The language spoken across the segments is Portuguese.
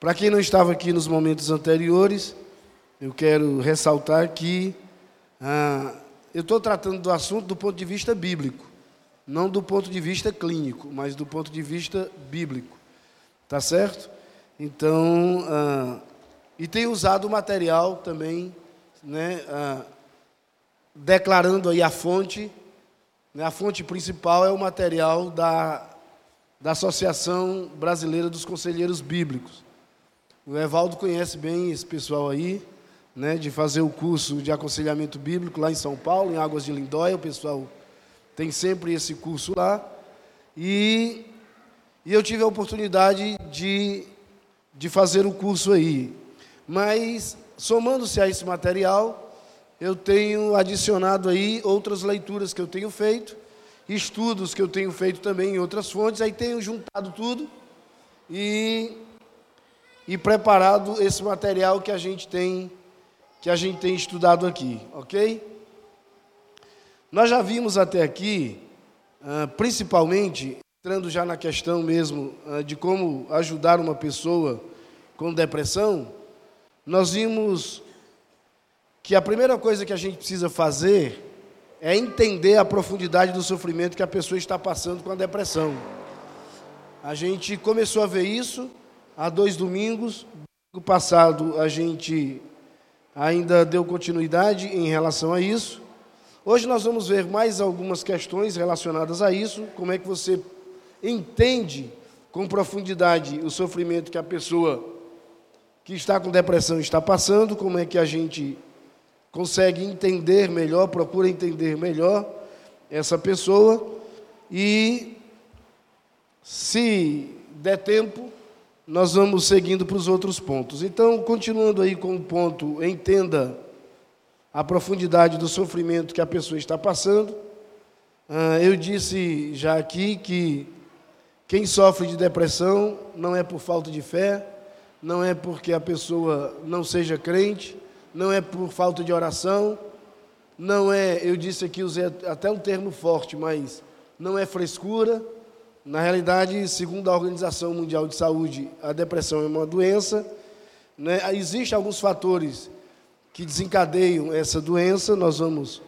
Para quem não estava aqui nos momentos anteriores, eu quero ressaltar que ah, eu estou tratando do assunto do ponto de vista bíblico, não do ponto de vista clínico, mas do ponto de vista bíblico. Tá certo? Então, ah, e tenho usado o material também, né, ah, declarando aí a fonte. Né, a fonte principal é o material da, da Associação Brasileira dos Conselheiros Bíblicos. O Evaldo conhece bem esse pessoal aí, né, de fazer o curso de aconselhamento bíblico lá em São Paulo, em Águas de Lindóia. O pessoal tem sempre esse curso lá. E, e eu tive a oportunidade de de fazer o curso aí. Mas, somando-se a esse material, eu tenho adicionado aí outras leituras que eu tenho feito, estudos que eu tenho feito também em outras fontes, aí tenho juntado tudo e, e preparado esse material que a gente tem que a gente tem estudado aqui, ok? Nós já vimos até aqui, ah, principalmente entrando já na questão mesmo ah, de como ajudar uma pessoa com depressão, nós vimos que a primeira coisa que a gente precisa fazer é entender a profundidade do sofrimento que a pessoa está passando com a depressão. A gente começou a ver isso há dois domingos. No passado, a gente ainda deu continuidade em relação a isso. Hoje nós vamos ver mais algumas questões relacionadas a isso, como é que você entende com profundidade o sofrimento que a pessoa que está com depressão está passando, como é que a gente consegue entender melhor, procura entender melhor essa pessoa e se der tempo, nós vamos seguindo para os outros pontos. Então, continuando aí com o ponto, entenda a profundidade do sofrimento que a pessoa está passando. Ah, eu disse já aqui que quem sofre de depressão não é por falta de fé, não é porque a pessoa não seja crente, não é por falta de oração, não é, eu disse aqui, usei até um termo forte, mas não é frescura. Na realidade, segundo a Organização Mundial de Saúde, a depressão é uma doença. Né? Existem alguns fatores que desencadeiam essa doença, nós vamos.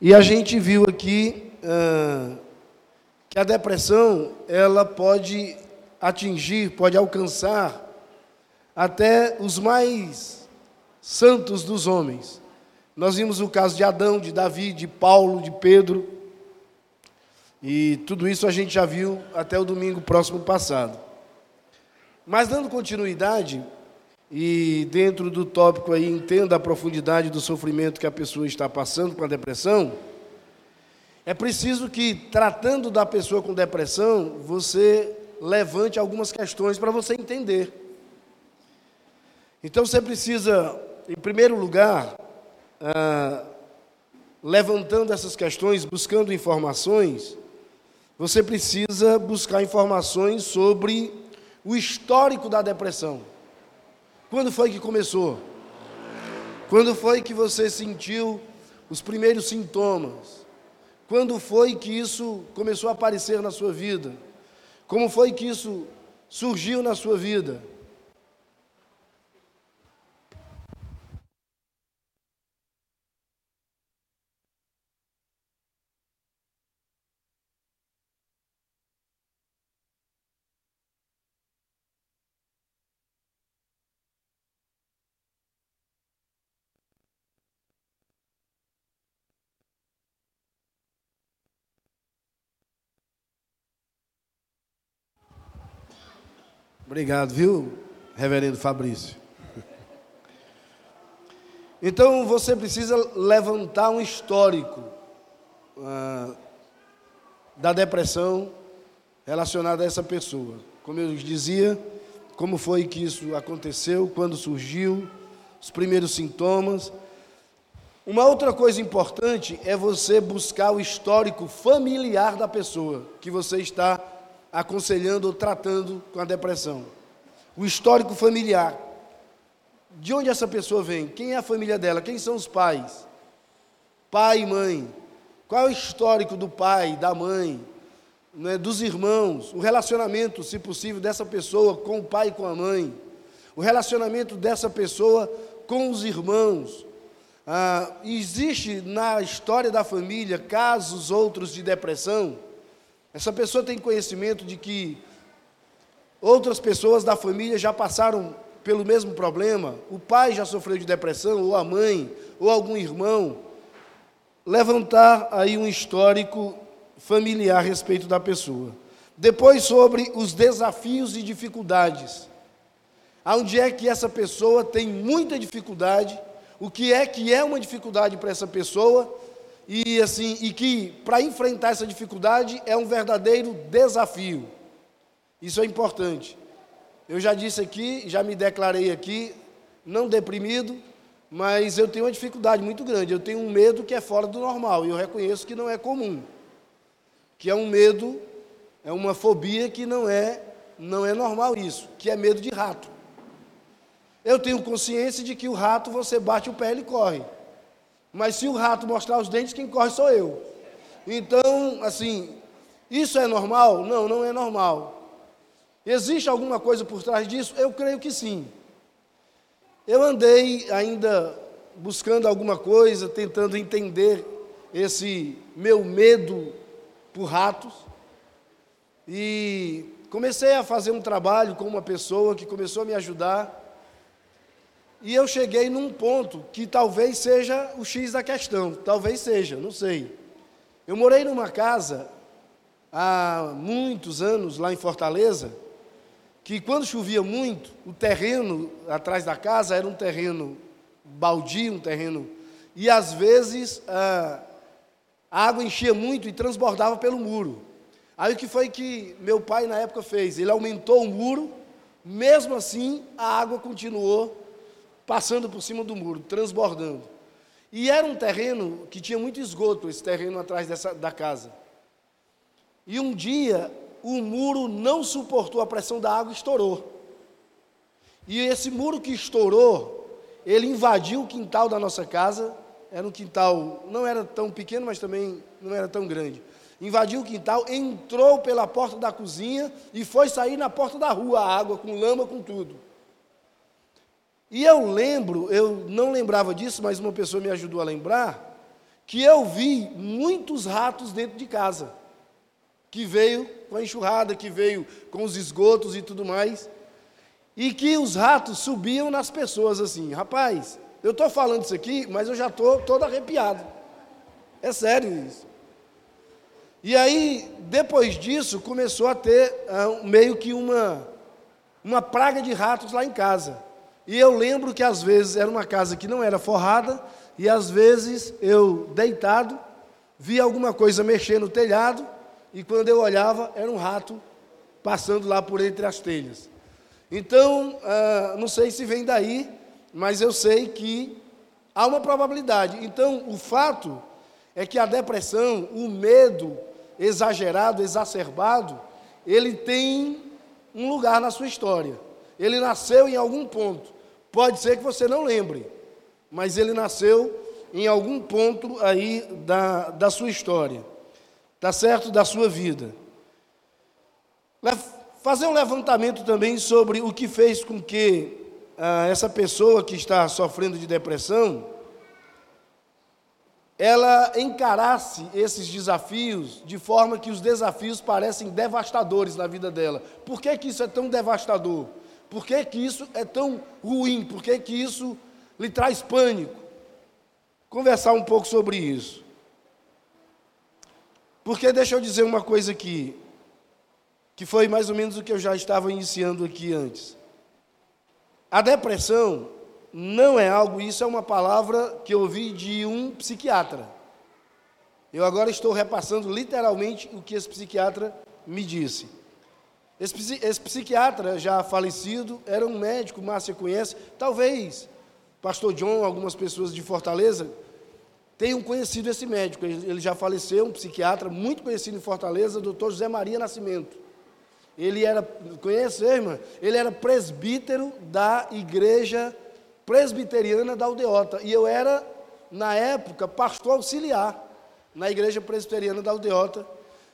E a gente viu aqui. Ah, que a depressão ela pode atingir, pode alcançar até os mais santos dos homens. Nós vimos o caso de Adão, de Davi, de Paulo, de Pedro. E tudo isso a gente já viu até o domingo próximo passado. Mas dando continuidade, e dentro do tópico aí, entenda a profundidade do sofrimento que a pessoa está passando com a depressão. É preciso que, tratando da pessoa com depressão, você levante algumas questões para você entender. Então você precisa, em primeiro lugar, ah, levantando essas questões, buscando informações, você precisa buscar informações sobre o histórico da depressão. Quando foi que começou? Quando foi que você sentiu os primeiros sintomas? Quando foi que isso começou a aparecer na sua vida? Como foi que isso surgiu na sua vida? Obrigado, viu, reverendo Fabrício? Então você precisa levantar um histórico ah, da depressão relacionada a essa pessoa. Como eu dizia, como foi que isso aconteceu, quando surgiu, os primeiros sintomas. Uma outra coisa importante é você buscar o histórico familiar da pessoa que você está aconselhando ou tratando com a depressão. O histórico familiar. De onde essa pessoa vem? Quem é a família dela? Quem são os pais? Pai e mãe. Qual é o histórico do pai, da mãe? né, dos irmãos, o relacionamento, se possível, dessa pessoa com o pai e com a mãe, o relacionamento dessa pessoa com os irmãos. Ah, existe na história da família casos outros de depressão. Essa pessoa tem conhecimento de que outras pessoas da família já passaram pelo mesmo problema, o pai já sofreu de depressão, ou a mãe, ou algum irmão. Levantar aí um histórico familiar a respeito da pessoa. Depois, sobre os desafios e dificuldades. Onde é que essa pessoa tem muita dificuldade, o que é que é uma dificuldade para essa pessoa, e assim, e que para enfrentar essa dificuldade é um verdadeiro desafio. Isso é importante. Eu já disse aqui, já me declarei aqui, não deprimido, mas eu tenho uma dificuldade muito grande. Eu tenho um medo que é fora do normal, e eu reconheço que não é comum que é um medo, é uma fobia que não é, não é normal isso, que é medo de rato. Eu tenho consciência de que o rato você bate o pé e ele corre. Mas se o rato mostrar os dentes, quem corre sou eu. Então, assim, isso é normal? Não, não é normal. Existe alguma coisa por trás disso? Eu creio que sim. Eu andei ainda buscando alguma coisa, tentando entender esse meu medo por ratos. E comecei a fazer um trabalho com uma pessoa que começou a me ajudar. E eu cheguei num ponto que talvez seja o X da questão, talvez seja, não sei. Eu morei numa casa há muitos anos lá em Fortaleza, que quando chovia muito, o terreno atrás da casa era um terreno baldio, um terreno, e às vezes ah, a água enchia muito e transbordava pelo muro. Aí o que foi que meu pai na época fez? Ele aumentou o muro, mesmo assim a água continuou passando por cima do muro, transbordando. E era um terreno que tinha muito esgoto, esse terreno atrás dessa, da casa. E um dia o muro não suportou a pressão da água e estourou. E esse muro que estourou, ele invadiu o quintal da nossa casa era um quintal, não era tão pequeno, mas também não era tão grande. Invadiu o quintal, entrou pela porta da cozinha e foi sair na porta da rua a água, com lama, com tudo. E eu lembro, eu não lembrava disso, mas uma pessoa me ajudou a lembrar, que eu vi muitos ratos dentro de casa, que veio com a enxurrada, que veio com os esgotos e tudo mais, e que os ratos subiam nas pessoas assim, rapaz, eu estou falando isso aqui, mas eu já estou todo arrepiado. É sério isso. E aí, depois disso, começou a ter uh, meio que uma, uma praga de ratos lá em casa. E eu lembro que às vezes era uma casa que não era forrada, e às vezes eu, deitado, via alguma coisa mexer no telhado, e quando eu olhava, era um rato passando lá por entre as telhas. Então, uh, não sei se vem daí, mas eu sei que há uma probabilidade. Então, o fato é que a depressão, o medo exagerado, exacerbado, ele tem um lugar na sua história. Ele nasceu em algum ponto. Pode ser que você não lembre, mas ele nasceu em algum ponto aí da, da sua história, tá certo? Da sua vida. Fazer um levantamento também sobre o que fez com que ah, essa pessoa que está sofrendo de depressão, ela encarasse esses desafios de forma que os desafios parecem devastadores na vida dela. Por que, que isso é tão devastador? Por que, que isso é tão ruim? Por que, que isso lhe traz pânico? Conversar um pouco sobre isso. Porque deixa eu dizer uma coisa aqui, que foi mais ou menos o que eu já estava iniciando aqui antes. A depressão não é algo, isso é uma palavra que eu ouvi de um psiquiatra. Eu agora estou repassando literalmente o que esse psiquiatra me disse. Esse, esse psiquiatra já falecido era um médico, Márcia conhece, talvez pastor John, algumas pessoas de Fortaleza tenham conhecido esse médico. Ele já faleceu, um psiquiatra muito conhecido em Fortaleza, doutor José Maria Nascimento. Ele era, conhece, irmã? Ele era presbítero da igreja presbiteriana da Aldeota. E eu era, na época, pastor auxiliar na igreja presbiteriana da Aldeota.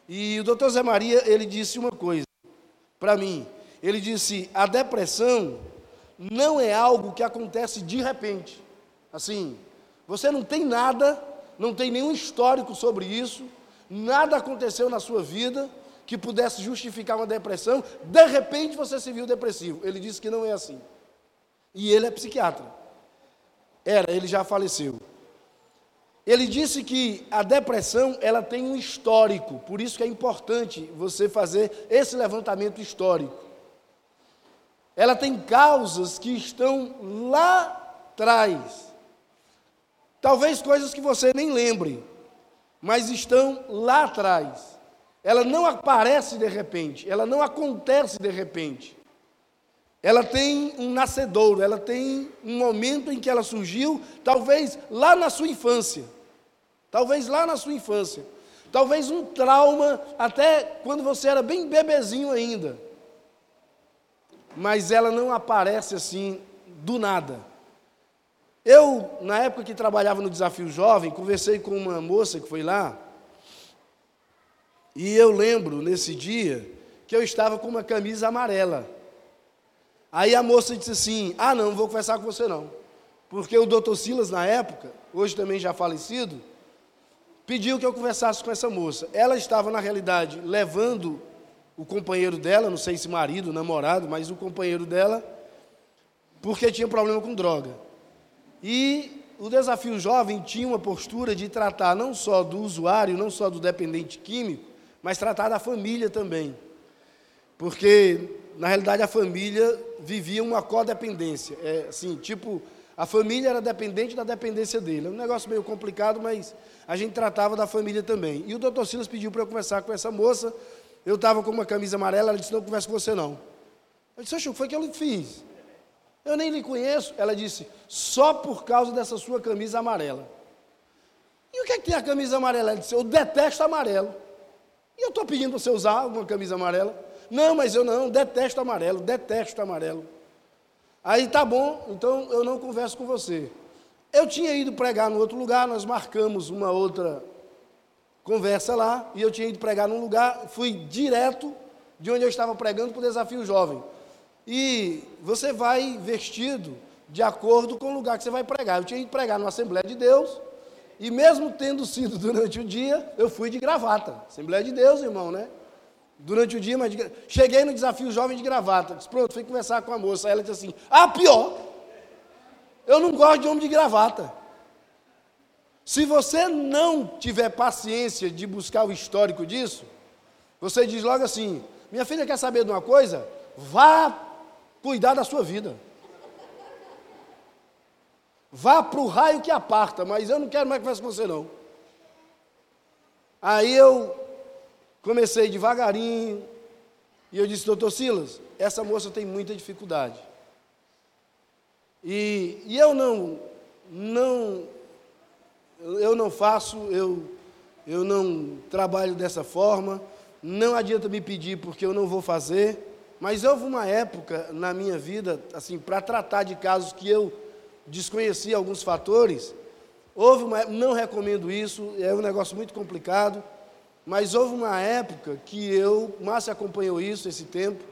E o doutor Zé Maria, ele disse uma coisa para mim. Ele disse: a depressão não é algo que acontece de repente. Assim, você não tem nada, não tem nenhum histórico sobre isso, nada aconteceu na sua vida que pudesse justificar uma depressão, de repente você se viu depressivo. Ele disse que não é assim. E ele é psiquiatra. Era, ele já faleceu. Ele disse que a depressão ela tem um histórico, por isso que é importante você fazer esse levantamento histórico. Ela tem causas que estão lá atrás. Talvez coisas que você nem lembre, mas estão lá atrás. Ela não aparece de repente, ela não acontece de repente. Ela tem um nascedouro, ela tem um momento em que ela surgiu, talvez lá na sua infância. Talvez lá na sua infância. Talvez um trauma até quando você era bem bebezinho ainda. Mas ela não aparece assim do nada. Eu, na época que trabalhava no Desafio Jovem, conversei com uma moça que foi lá, e eu lembro nesse dia que eu estava com uma camisa amarela. Aí a moça disse assim: Ah, não, não vou conversar com você não. Porque o doutor Silas, na época, hoje também já falecido, pediu que eu conversasse com essa moça. Ela estava, na realidade, levando o companheiro dela, não sei se marido, namorado, mas o companheiro dela, porque tinha problema com droga. E o desafio jovem tinha uma postura de tratar não só do usuário, não só do dependente químico, mas tratar da família também. Porque, na realidade, a família vivia uma codependência. É, assim, tipo, a família era dependente da dependência dele. É um negócio meio complicado, mas a gente tratava da família também. E o doutor Silas pediu para eu conversar com essa moça. Eu estava com uma camisa amarela, ela disse, não converso com você não. Eu disse, o que foi que eu fiz? Eu nem lhe conheço. Ela disse, só por causa dessa sua camisa amarela. E o que é que tem a camisa amarela? Ela disse, eu detesto amarelo. E eu estou pedindo para você usar uma camisa amarela. Não, mas eu não, detesto amarelo, detesto amarelo. Aí tá bom, então eu não converso com você. Eu tinha ido pregar no outro lugar, nós marcamos uma outra conversa lá, e eu tinha ido pregar num lugar, fui direto de onde eu estava pregando para o desafio jovem. E você vai vestido de acordo com o lugar que você vai pregar. Eu tinha ido pregar numa Assembleia de Deus, e mesmo tendo sido durante o dia, eu fui de gravata. Assembleia de Deus, irmão, né? Durante o dia, mas de... cheguei no desafio jovem de gravata. Disse, pronto, fui conversar com a moça. Aí ela disse assim: Ah, pior, eu não gosto de homem de gravata. Se você não tiver paciência de buscar o histórico disso, você diz logo assim: Minha filha quer saber de uma coisa? Vá cuidar da sua vida. Vá para o raio que aparta, mas eu não quero mais conversar com você não. Aí eu comecei devagarinho, e eu disse, doutor Silas, essa moça tem muita dificuldade. E, e eu não, não, eu não faço, eu, eu não trabalho dessa forma, não adianta me pedir porque eu não vou fazer, mas houve uma época na minha vida, assim, para tratar de casos que eu desconhecia alguns fatores. Houve uma, não recomendo isso, é um negócio muito complicado, mas houve uma época que eu, Márcia acompanhou isso esse tempo,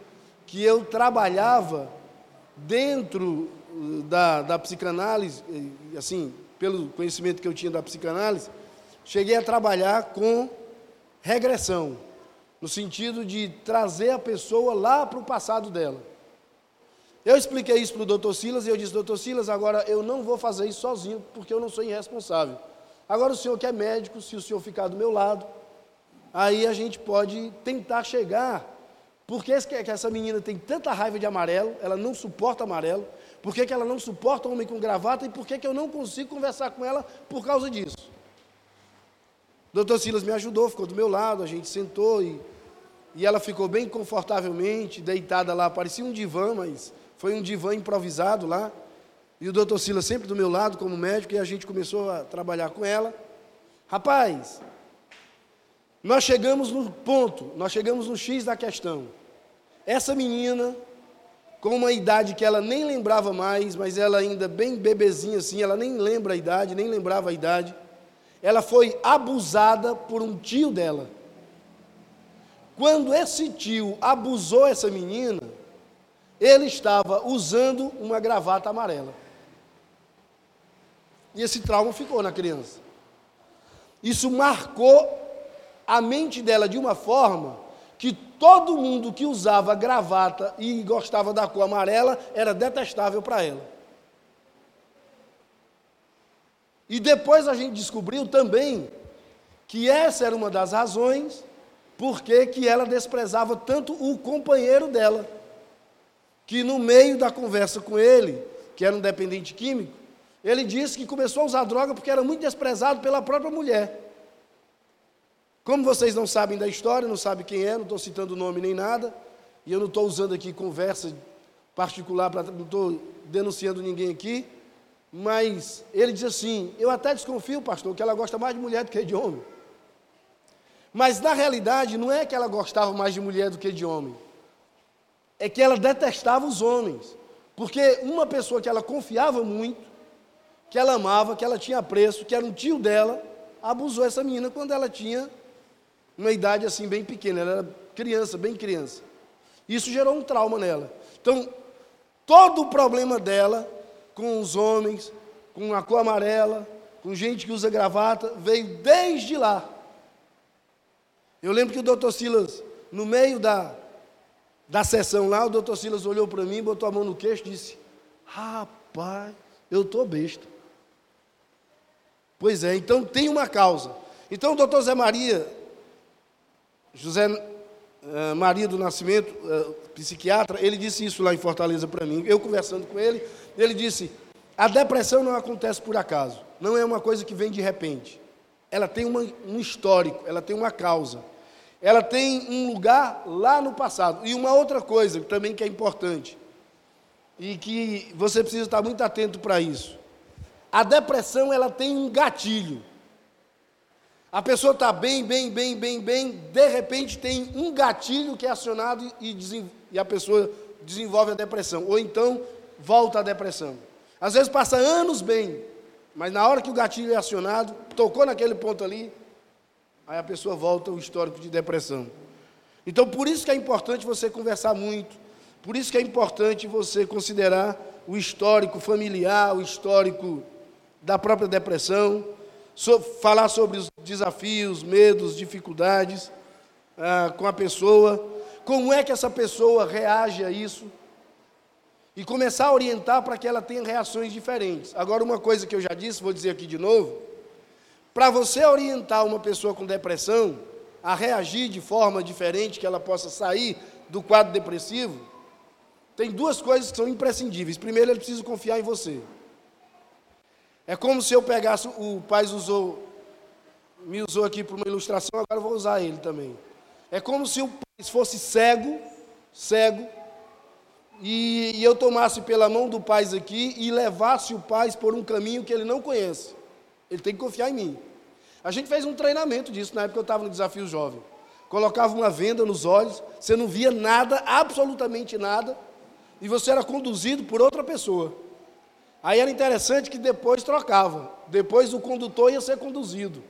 que eu trabalhava dentro uh, da, da psicanálise, assim, pelo conhecimento que eu tinha da psicanálise, cheguei a trabalhar com regressão, no sentido de trazer a pessoa lá para o passado dela. Eu expliquei isso para o doutor Silas e eu disse, doutor Silas, agora eu não vou fazer isso sozinho, porque eu não sou irresponsável. Agora o senhor que é médico, se o senhor ficar do meu lado, aí a gente pode tentar chegar. Por que essa menina tem tanta raiva de amarelo, ela não suporta amarelo, por que, que ela não suporta homem com gravata e por que, que eu não consigo conversar com ela por causa disso? O doutor Silas me ajudou, ficou do meu lado, a gente sentou e, e ela ficou bem confortavelmente, deitada lá, parecia um divã, mas foi um divã improvisado lá. E o doutor Silas sempre do meu lado como médico e a gente começou a trabalhar com ela. Rapaz, nós chegamos no ponto, nós chegamos no X da questão. Essa menina, com uma idade que ela nem lembrava mais, mas ela ainda bem bebezinha assim, ela nem lembra a idade, nem lembrava a idade, ela foi abusada por um tio dela. quando esse tio abusou essa menina, ele estava usando uma gravata amarela. E esse trauma ficou na criança. Isso marcou a mente dela de uma forma que todo mundo que usava gravata e gostava da cor amarela era detestável para ela. E depois a gente descobriu também que essa era uma das razões porque que ela desprezava tanto o companheiro dela, que no meio da conversa com ele, que era um dependente químico, ele disse que começou a usar droga porque era muito desprezado pela própria mulher. Como vocês não sabem da história, não sabem quem é, não estou citando nome nem nada, e eu não estou usando aqui conversa particular, pra, não estou denunciando ninguém aqui, mas ele diz assim: Eu até desconfio, pastor, que ela gosta mais de mulher do que de homem. Mas na realidade, não é que ela gostava mais de mulher do que de homem, é que ela detestava os homens, porque uma pessoa que ela confiava muito, que ela amava, que ela tinha apreço, que era um tio dela, abusou essa menina quando ela tinha uma idade assim bem pequena, ela era criança, bem criança. Isso gerou um trauma nela. Então, todo o problema dela com os homens, com a cor amarela, com gente que usa gravata, veio desde lá. Eu lembro que o doutor Silas, no meio da, da sessão lá, o doutor Silas olhou para mim, botou a mão no queixo e disse: Rapaz, eu estou besta. Pois é, então tem uma causa. Então o doutor Zé Maria, José uh, Maria do Nascimento, uh, psiquiatra, ele disse isso lá em Fortaleza para mim. Eu conversando com ele, ele disse: a depressão não acontece por acaso, não é uma coisa que vem de repente. Ela tem uma, um histórico, ela tem uma causa, ela tem um lugar lá no passado. E uma outra coisa também que é importante, e que você precisa estar muito atento para isso. A depressão ela tem um gatilho. A pessoa está bem, bem, bem, bem, bem, de repente tem um gatilho que é acionado e, e a pessoa desenvolve a depressão. Ou então volta à depressão. Às vezes passa anos bem, mas na hora que o gatilho é acionado, tocou naquele ponto ali, aí a pessoa volta ao histórico de depressão. Então, por isso que é importante você conversar muito, por isso que é importante você considerar o histórico familiar, o histórico da própria depressão, falar sobre os desafios, medos, dificuldades ah, com a pessoa, como é que essa pessoa reage a isso, e começar a orientar para que ela tenha reações diferentes. Agora, uma coisa que eu já disse, vou dizer aqui de novo: para você orientar uma pessoa com depressão a reagir de forma diferente, que ela possa sair do quadro depressivo, tem duas coisas que são imprescindíveis. Primeiro, ele precisa confiar em você. É como se eu pegasse, o pai usou, me usou aqui para uma ilustração, agora eu vou usar ele também. É como se o pai fosse cego, cego, e, e eu tomasse pela mão do pai aqui e levasse o pai por um caminho que ele não conhece. Ele tem que confiar em mim. A gente fez um treinamento disso na época que eu estava no Desafio Jovem. Colocava uma venda nos olhos, você não via nada, absolutamente nada, e você era conduzido por outra pessoa. Aí era interessante que depois trocava. Depois o condutor ia ser conduzido.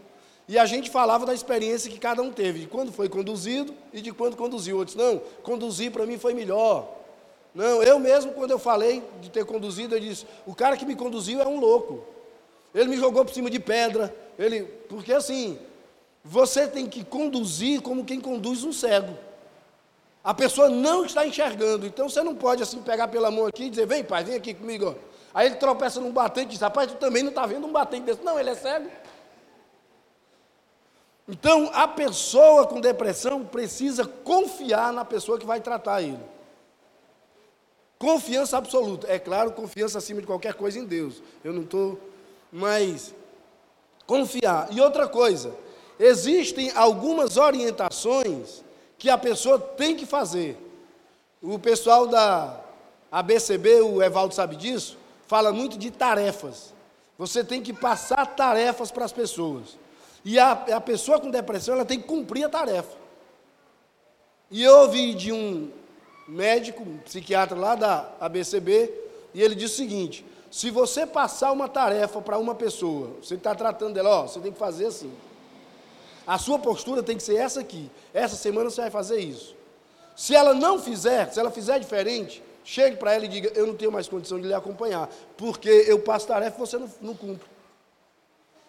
E a gente falava da experiência que cada um teve, de quando foi conduzido e de quando conduziu. Outros, não, conduzir para mim foi melhor. Não, eu mesmo, quando eu falei de ter conduzido, eu disse: o cara que me conduziu é um louco. Ele me jogou por cima de pedra. Ele, porque assim, você tem que conduzir como quem conduz um cego. A pessoa não está enxergando, então você não pode assim pegar pela mão aqui e dizer: vem, pai, vem aqui comigo. Aí ele tropeça num batente e diz: Rapaz, tu também não está vendo um batente desse. Não, ele é cego. Então, a pessoa com depressão precisa confiar na pessoa que vai tratar ele. Confiança absoluta. É claro, confiança acima de qualquer coisa em Deus. Eu não estou. Mas, confiar. E outra coisa, existem algumas orientações que a pessoa tem que fazer. O pessoal da ABCB, o Evaldo sabe disso, fala muito de tarefas. Você tem que passar tarefas para as pessoas. E a, a pessoa com depressão, ela tem que cumprir a tarefa. E eu ouvi de um médico, um psiquiatra lá da ABCB, e ele disse o seguinte: se você passar uma tarefa para uma pessoa, você está tratando dela, ó, você tem que fazer assim. A sua postura tem que ser essa aqui. Essa semana você vai fazer isso. Se ela não fizer, se ela fizer diferente, chegue para ela e diga: Eu não tenho mais condição de lhe acompanhar, porque eu passo tarefa e você não, não cumpre.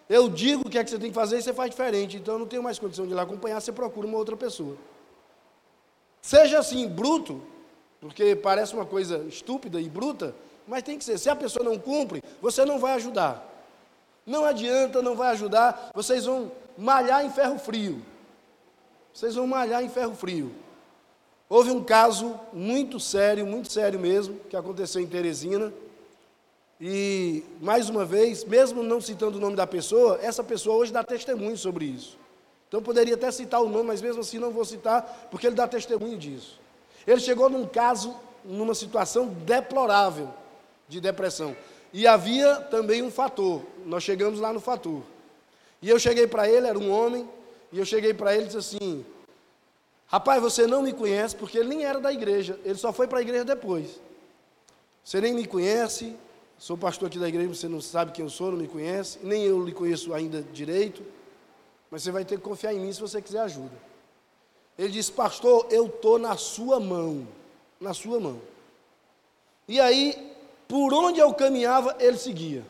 Eu digo o que é que você tem que fazer e você faz diferente, então eu não tenho mais condição de lhe acompanhar, você procura uma outra pessoa. Seja assim, bruto, porque parece uma coisa estúpida e bruta, mas tem que ser. Se a pessoa não cumpre, você não vai ajudar. Não adianta, não vai ajudar. Vocês vão malhar em ferro frio. Vocês vão malhar em ferro frio. Houve um caso muito sério, muito sério mesmo, que aconteceu em Teresina. E, mais uma vez, mesmo não citando o nome da pessoa, essa pessoa hoje dá testemunho sobre isso. Então, poderia até citar o nome, mas mesmo assim não vou citar, porque ele dá testemunho disso. Ele chegou num caso, numa situação deplorável de depressão. E havia também um fator. Nós chegamos lá no fator. E eu cheguei para ele, era um homem, e eu cheguei para ele e disse assim: Rapaz, você não me conhece, porque ele nem era da igreja, ele só foi para a igreja depois. Você nem me conhece, sou pastor aqui da igreja, você não sabe quem eu sou, não me conhece, nem eu lhe conheço ainda direito, mas você vai ter que confiar em mim se você quiser ajuda. Ele disse: Pastor, eu estou na sua mão, na sua mão. E aí, por onde eu caminhava, ele seguia,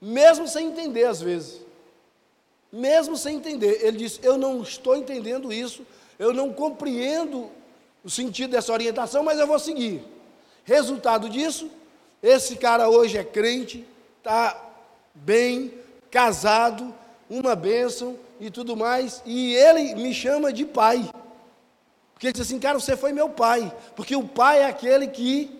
mesmo sem entender às vezes mesmo sem entender. Ele disse: Eu não estou entendendo isso, eu não compreendo o sentido dessa orientação, mas eu vou seguir. Resultado disso, esse cara hoje é crente, está bem, casado, uma bênção e tudo mais, e ele me chama de pai. Porque ele disse assim, cara, você foi meu pai, porque o pai é aquele que,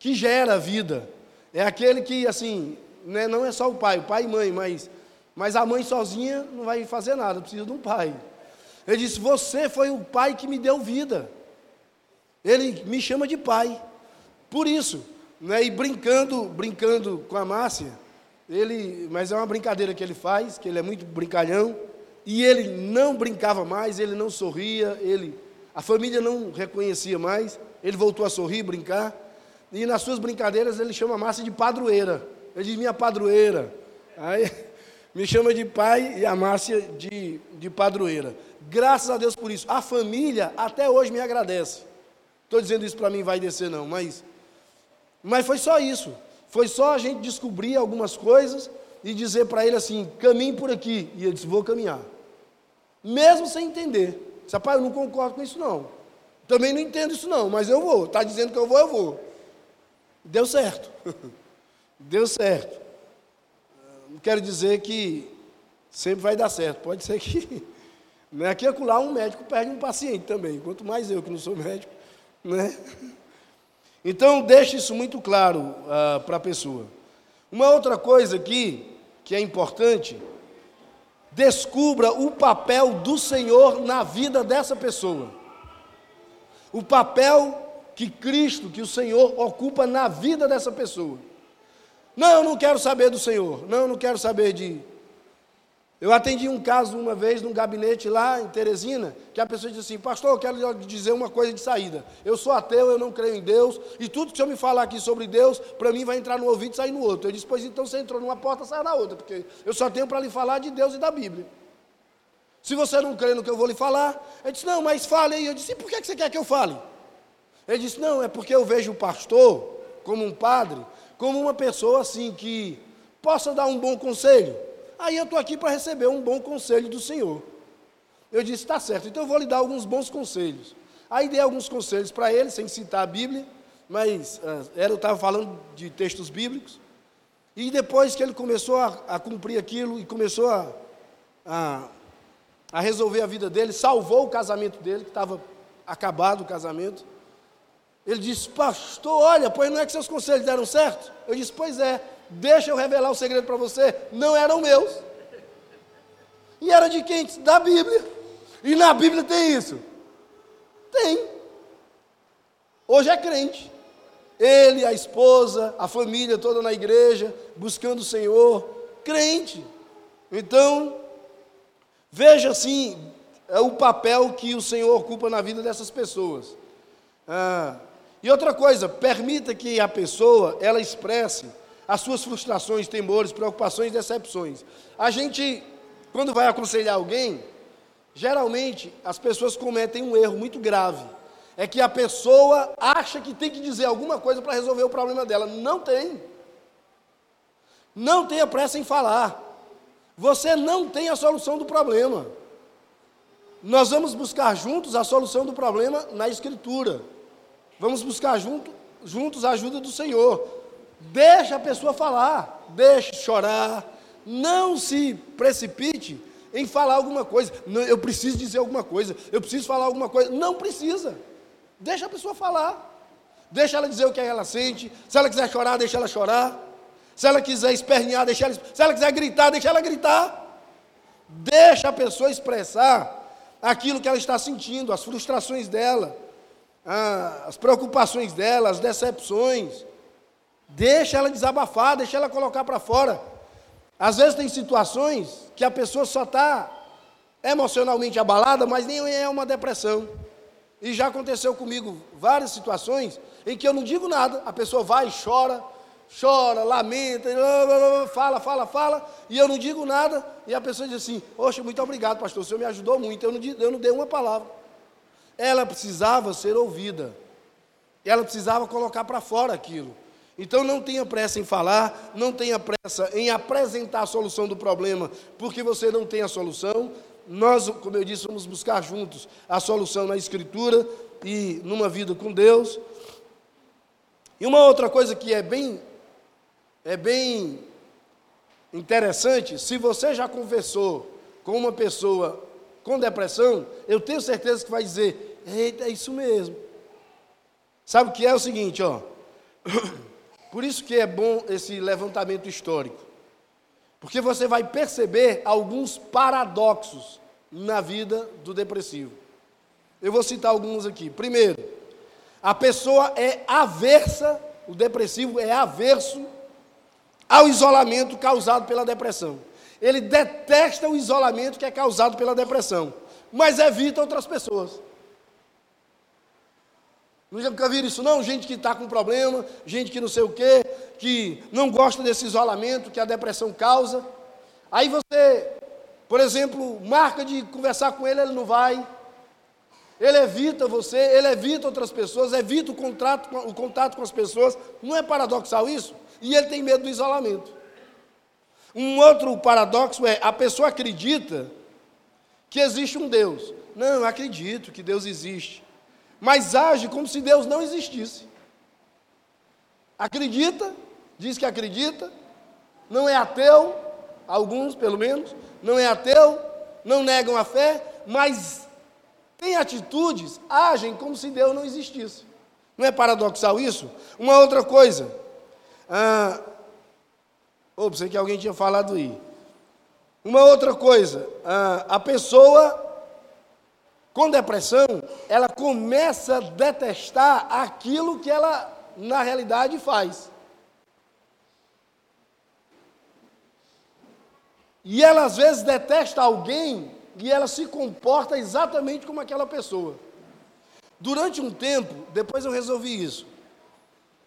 que gera a vida, é aquele que, assim, né, não é só o pai, o pai e mãe, mas mas a mãe sozinha não vai fazer nada, precisa de um pai. Ele disse: Você foi o pai que me deu vida. Ele me chama de pai. Por isso, né, e brincando, brincando com a Márcia, ele, mas é uma brincadeira que ele faz, que ele é muito brincalhão, e ele não brincava mais, ele não sorria, ele, a família não reconhecia mais, ele voltou a sorrir, brincar, e nas suas brincadeiras ele chama a Márcia de padroeira. Ele diz: Minha padroeira. Aí me chama de pai e a Márcia de, de padroeira. Graças a Deus por isso. A família até hoje me agradece. Estou dizendo isso para mim, vai descer não, mas, mas foi só isso. Foi só a gente descobrir algumas coisas e dizer para ele assim: caminhe por aqui. E ele disse: vou caminhar. Mesmo sem entender. Disse, pai, eu não concordo com isso não. Também não entendo isso não, mas eu vou. Está dizendo que eu vou, eu vou. Deu certo. Deu certo não quero dizer que sempre vai dar certo. Pode ser que. Né, aqui acolá um médico perde um paciente também, quanto mais eu que não sou médico. Né? Então, deixe isso muito claro uh, para a pessoa. Uma outra coisa aqui, que é importante, descubra o papel do Senhor na vida dessa pessoa. O papel que Cristo, que o Senhor ocupa na vida dessa pessoa. Não, eu não quero saber do Senhor. Não, não quero saber de. Eu atendi um caso uma vez num gabinete lá em Teresina, que a pessoa disse assim: Pastor, eu quero lhe dizer uma coisa de saída. Eu sou ateu, eu não creio em Deus, e tudo que o senhor me falar aqui sobre Deus, para mim vai entrar no ouvido e sair no outro. Eu disse: Pois então você entrou numa porta, sai na outra, porque eu só tenho para lhe falar de Deus e da Bíblia. Se você não crê no que eu vou lhe falar, ele disse: Não, mas fale aí. Eu disse: E por que você quer que eu fale? Ele disse: Não, é porque eu vejo o pastor como um padre como uma pessoa assim que possa dar um bom conselho. Aí eu estou aqui para receber um bom conselho do Senhor. Eu disse, está certo, então eu vou lhe dar alguns bons conselhos. Aí dei alguns conselhos para ele, sem citar a Bíblia, mas uh, eu estava falando de textos bíblicos. E depois que ele começou a, a cumprir aquilo e começou a, a, a resolver a vida dele, salvou o casamento dele, que estava acabado o casamento. Ele disse, pastor, olha, pois não é que seus conselhos deram certo? Eu disse, pois é, deixa eu revelar o segredo para você, não eram meus. E era de quem? Da Bíblia. E na Bíblia tem isso? Tem. Hoje é crente. Ele, a esposa, a família toda na igreja, buscando o Senhor, crente. Então, veja assim, é o papel que o Senhor ocupa na vida dessas pessoas. Ah, e outra coisa, permita que a pessoa ela expresse as suas frustrações, temores, preocupações, decepções. A gente, quando vai aconselhar alguém, geralmente as pessoas cometem um erro muito grave. É que a pessoa acha que tem que dizer alguma coisa para resolver o problema dela. Não tem. Não tenha pressa em falar. Você não tem a solução do problema. Nós vamos buscar juntos a solução do problema na Escritura. Vamos buscar junto, juntos a ajuda do Senhor. Deixa a pessoa falar, deixe chorar, não se precipite em falar alguma coisa. Não, eu preciso dizer alguma coisa, eu preciso falar alguma coisa. Não precisa. Deixa a pessoa falar. Deixa ela dizer o que ela sente. Se ela quiser chorar, deixa ela chorar. Se ela quiser espernear, deixa ela. Se ela quiser gritar, deixa ela gritar. Deixa a pessoa expressar aquilo que ela está sentindo, as frustrações dela as preocupações dela, as decepções. Deixa ela desabafar, deixa ela colocar para fora. Às vezes tem situações que a pessoa só está emocionalmente abalada, mas nem é uma depressão. E já aconteceu comigo várias situações em que eu não digo nada, a pessoa vai, chora, chora, lamenta, fala, fala, fala, e eu não digo nada, e a pessoa diz assim: Poxa, muito obrigado, pastor, o senhor me ajudou muito, eu não, eu não dei uma palavra. Ela precisava ser ouvida. Ela precisava colocar para fora aquilo. Então não tenha pressa em falar, não tenha pressa em apresentar a solução do problema, porque você não tem a solução. Nós, como eu disse, vamos buscar juntos a solução na Escritura e numa vida com Deus. E uma outra coisa que é bem, é bem interessante, se você já conversou com uma pessoa com depressão, eu tenho certeza que vai dizer: eita, é isso mesmo. Sabe o que é o seguinte, ó. Por isso que é bom esse levantamento histórico. Porque você vai perceber alguns paradoxos na vida do depressivo. Eu vou citar alguns aqui. Primeiro, a pessoa é aversa, o depressivo é averso ao isolamento causado pela depressão. Ele detesta o isolamento que é causado pela depressão, mas evita outras pessoas. Nunca viram isso não? Gente que está com problema, gente que não sei o quê, que não gosta desse isolamento que a depressão causa. Aí você, por exemplo, marca de conversar com ele, ele não vai. Ele evita você, ele evita outras pessoas, evita o contato, o contato com as pessoas. Não é paradoxal isso? E ele tem medo do isolamento. Um outro paradoxo é: a pessoa acredita que existe um Deus. Não, eu acredito que Deus existe. Mas age como se Deus não existisse. Acredita, diz que acredita, não é ateu, alguns pelo menos, não é ateu, não negam a fé, mas tem atitudes, agem como se Deus não existisse. Não é paradoxal isso? Uma outra coisa. Ah, Oh, que alguém tinha falado aí. Uma outra coisa, a pessoa com depressão, ela começa a detestar aquilo que ela na realidade faz. E ela às vezes detesta alguém e ela se comporta exatamente como aquela pessoa. Durante um tempo, depois eu resolvi isso.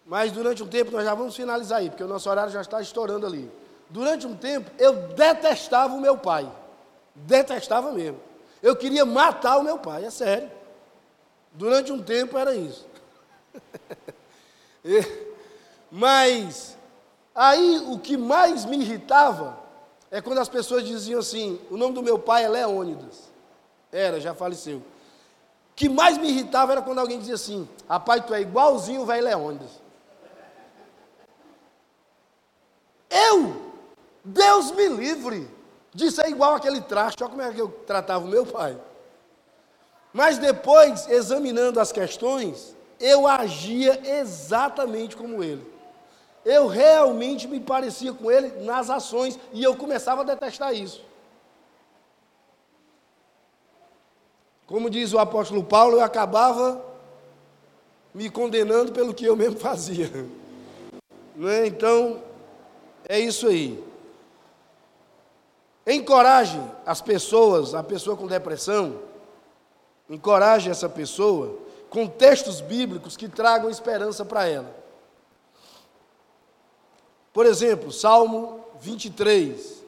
Mas durante um tempo, nós já vamos finalizar aí, porque o nosso horário já está estourando ali. Durante um tempo, eu detestava o meu pai. Detestava mesmo. Eu queria matar o meu pai, é sério. Durante um tempo era isso. Mas, aí o que mais me irritava é quando as pessoas diziam assim: o nome do meu pai é Leônidas. Era, já faleceu. O que mais me irritava era quando alguém dizia assim: rapaz, tu é igualzinho o velho Leônidas. Eu, Deus me livre de ser igual aquele traste. Olha como é que eu tratava o meu pai. Mas depois, examinando as questões, eu agia exatamente como ele. Eu realmente me parecia com ele nas ações e eu começava a detestar isso. Como diz o apóstolo Paulo, eu acabava me condenando pelo que eu mesmo fazia. Não é? Então, é isso aí. Encoraje as pessoas, a pessoa com depressão, encoraje essa pessoa com textos bíblicos que tragam esperança para ela. Por exemplo, Salmo 23.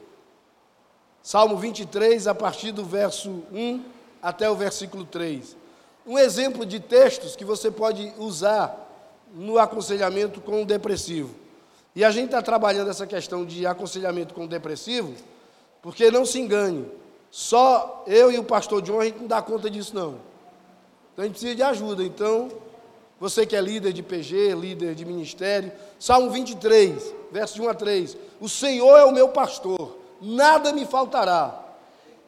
Salmo 23, a partir do verso 1 até o versículo 3. Um exemplo de textos que você pode usar no aconselhamento com o depressivo. E a gente está trabalhando essa questão de aconselhamento com o depressivo, porque não se engane, só eu e o pastor John a gente não dá conta disso não. Então a gente precisa de ajuda. Então, você que é líder de PG, líder de ministério, Salmo 23, verso de 1 a 3. O Senhor é o meu pastor, nada me faltará.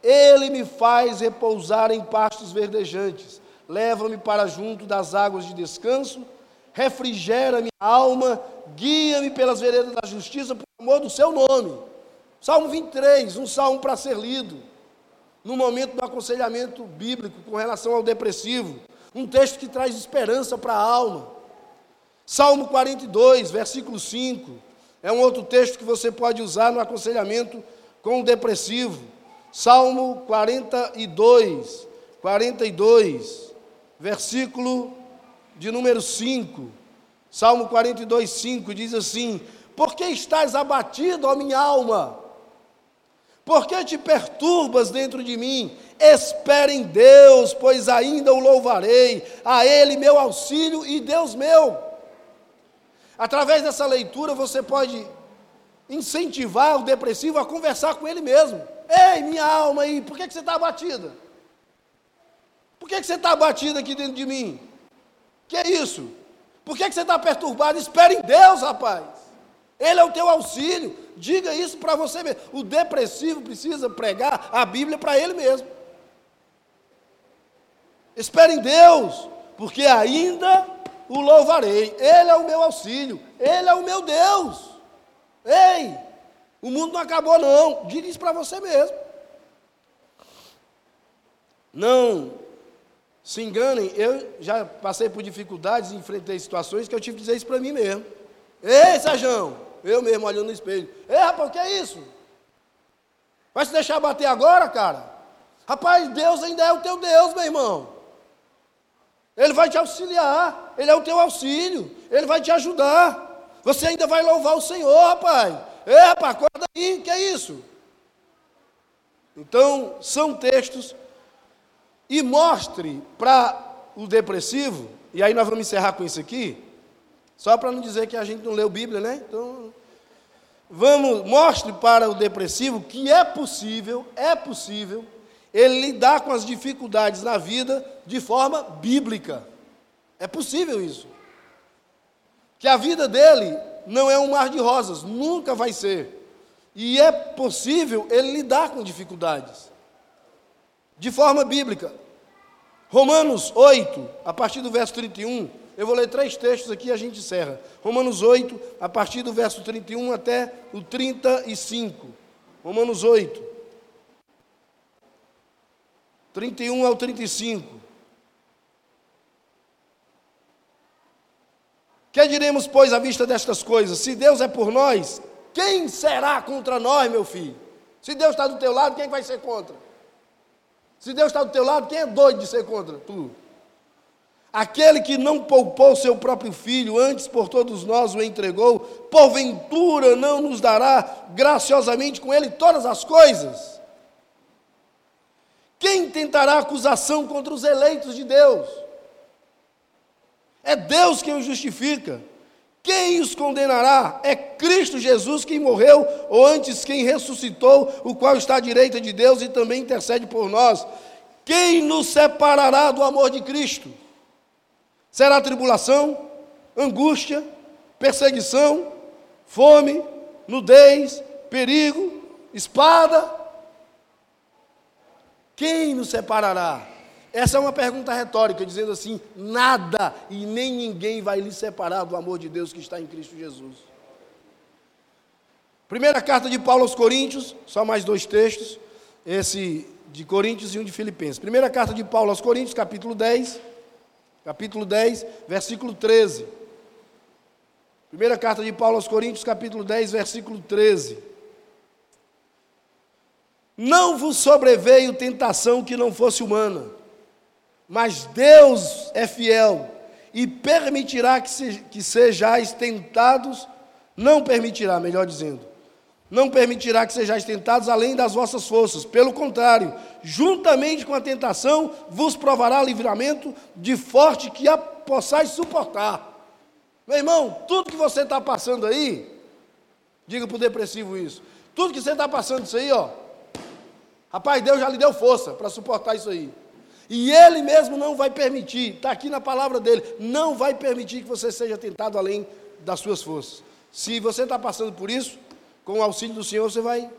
Ele me faz repousar em pastos verdejantes, leva-me para junto das águas de descanso, refrigera minha alma, guia-me pelas veredas da justiça, por amor do seu nome. Salmo 23, um salmo para ser lido, no momento do aconselhamento bíblico com relação ao depressivo, um texto que traz esperança para a alma. Salmo 42, versículo 5, é um outro texto que você pode usar no aconselhamento com o depressivo. Salmo 42, 42, versículo de número 5. Salmo 42, 5 diz assim: Por que estás abatido, ó minha alma? Por que te perturbas dentro de mim? Espere em Deus, pois ainda o louvarei, a Ele meu auxílio e Deus meu. Através dessa leitura você pode incentivar o depressivo a conversar com ele mesmo. Ei, minha alma aí, por que, que você está abatida? Por que, que você está abatida aqui dentro de mim? Que é isso? Por que, que você está perturbado? Espere em Deus, rapaz. Ele é o teu auxílio. Diga isso para você mesmo. O depressivo precisa pregar a Bíblia para ele mesmo. Espere em Deus, porque ainda o louvarei. Ele é o meu auxílio. Ele é o meu Deus. Ei, o mundo não acabou, não. Diga isso para você mesmo. Não se enganem, eu já passei por dificuldades, enfrentei situações que eu tive que dizer isso para mim mesmo. Ei, Sérgio, eu mesmo olhando no espelho. Ei, rapaz, o que é isso? Vai se deixar bater agora, cara? Rapaz, Deus ainda é o teu Deus, meu irmão. Ele vai te auxiliar, Ele é o teu auxílio, Ele vai te ajudar. Você ainda vai louvar o Senhor, rapaz. Ei, rapaz, acorda aí, que é isso? Então, são textos e mostre para o depressivo, e aí nós vamos encerrar com isso aqui, só para não dizer que a gente não leu Bíblia, né? Então, vamos, mostre para o depressivo que é possível, é possível, ele lidar com as dificuldades na vida de forma bíblica. É possível isso. Que a vida dele não é um mar de rosas, nunca vai ser. E é possível ele lidar com dificuldades de forma bíblica. Romanos 8, a partir do verso 31, eu vou ler três textos aqui e a gente encerra. Romanos 8, a partir do verso 31 até o 35. Romanos 8, 31 ao 35. Que diremos, pois, à vista destas coisas? Se Deus é por nós, quem será contra nós, meu filho? Se Deus está do teu lado, quem vai ser contra? Se Deus está do teu lado, quem é doido de ser contra tu? Aquele que não poupou seu próprio filho, antes por todos nós o entregou, porventura não nos dará graciosamente com ele todas as coisas? Quem tentará acusação contra os eleitos de Deus? É Deus quem os justifica. Quem os condenará? É Cristo Jesus quem morreu, ou antes quem ressuscitou, o qual está à direita de Deus e também intercede por nós. Quem nos separará do amor de Cristo? Será tribulação, angústia, perseguição, fome, nudez, perigo, espada? Quem nos separará? Essa é uma pergunta retórica, dizendo assim: nada e nem ninguém vai lhe separar do amor de Deus que está em Cristo Jesus. Primeira carta de Paulo aos Coríntios, só mais dois textos, esse de Coríntios e um de Filipenses. Primeira carta de Paulo aos Coríntios, capítulo 10, capítulo 10, versículo 13. Primeira carta de Paulo aos Coríntios, capítulo 10, versículo 13. Não vos sobreveio tentação que não fosse humana mas Deus é fiel e permitirá que, se, que sejais tentados, não permitirá, melhor dizendo, não permitirá que sejais tentados além das vossas forças. Pelo contrário, juntamente com a tentação, vos provará livramento de forte que a possais suportar. Meu irmão, tudo que você está passando aí, diga para o depressivo isso. Tudo que você está passando isso aí, ó. Rapaz, Deus já lhe deu força para suportar isso aí. E Ele mesmo não vai permitir, está aqui na palavra dele, não vai permitir que você seja tentado além das suas forças. Se você está passando por isso, com o auxílio do Senhor, você vai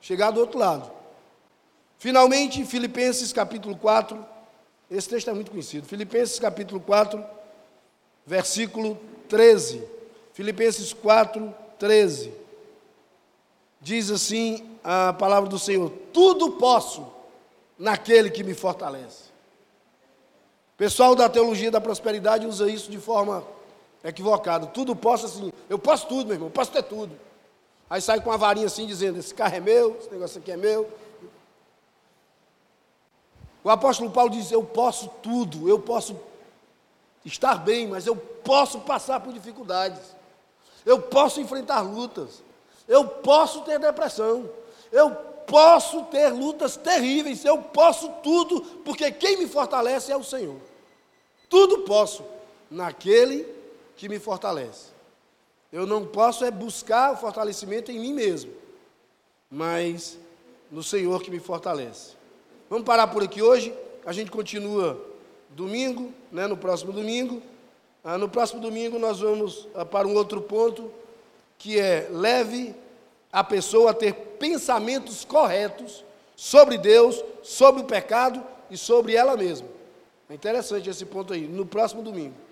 chegar do outro lado. Finalmente, Filipenses capítulo 4, esse texto é muito conhecido. Filipenses capítulo 4, versículo 13. Filipenses 4, 13. Diz assim a palavra do Senhor: Tudo posso naquele que me fortalece. O pessoal da teologia da prosperidade usa isso de forma equivocada. Tudo posso assim, eu posso tudo, meu irmão, eu posso ter tudo. Aí sai com uma varinha assim dizendo: esse carro é meu, esse negócio aqui é meu. O apóstolo Paulo diz: eu posso tudo, eu posso estar bem, mas eu posso passar por dificuldades. Eu posso enfrentar lutas. Eu posso ter depressão. Eu posso ter lutas terríveis. Eu posso tudo, porque quem me fortalece é o Senhor. Tudo posso naquele que me fortalece. Eu não posso é buscar o fortalecimento em mim mesmo, mas no Senhor que me fortalece. Vamos parar por aqui hoje. A gente continua domingo, né, no próximo domingo. Ah, no próximo domingo nós vamos ah, para um outro ponto, que é leve a pessoa a ter pensamentos corretos sobre Deus, sobre o pecado e sobre ela mesma. É interessante esse ponto aí, no próximo domingo.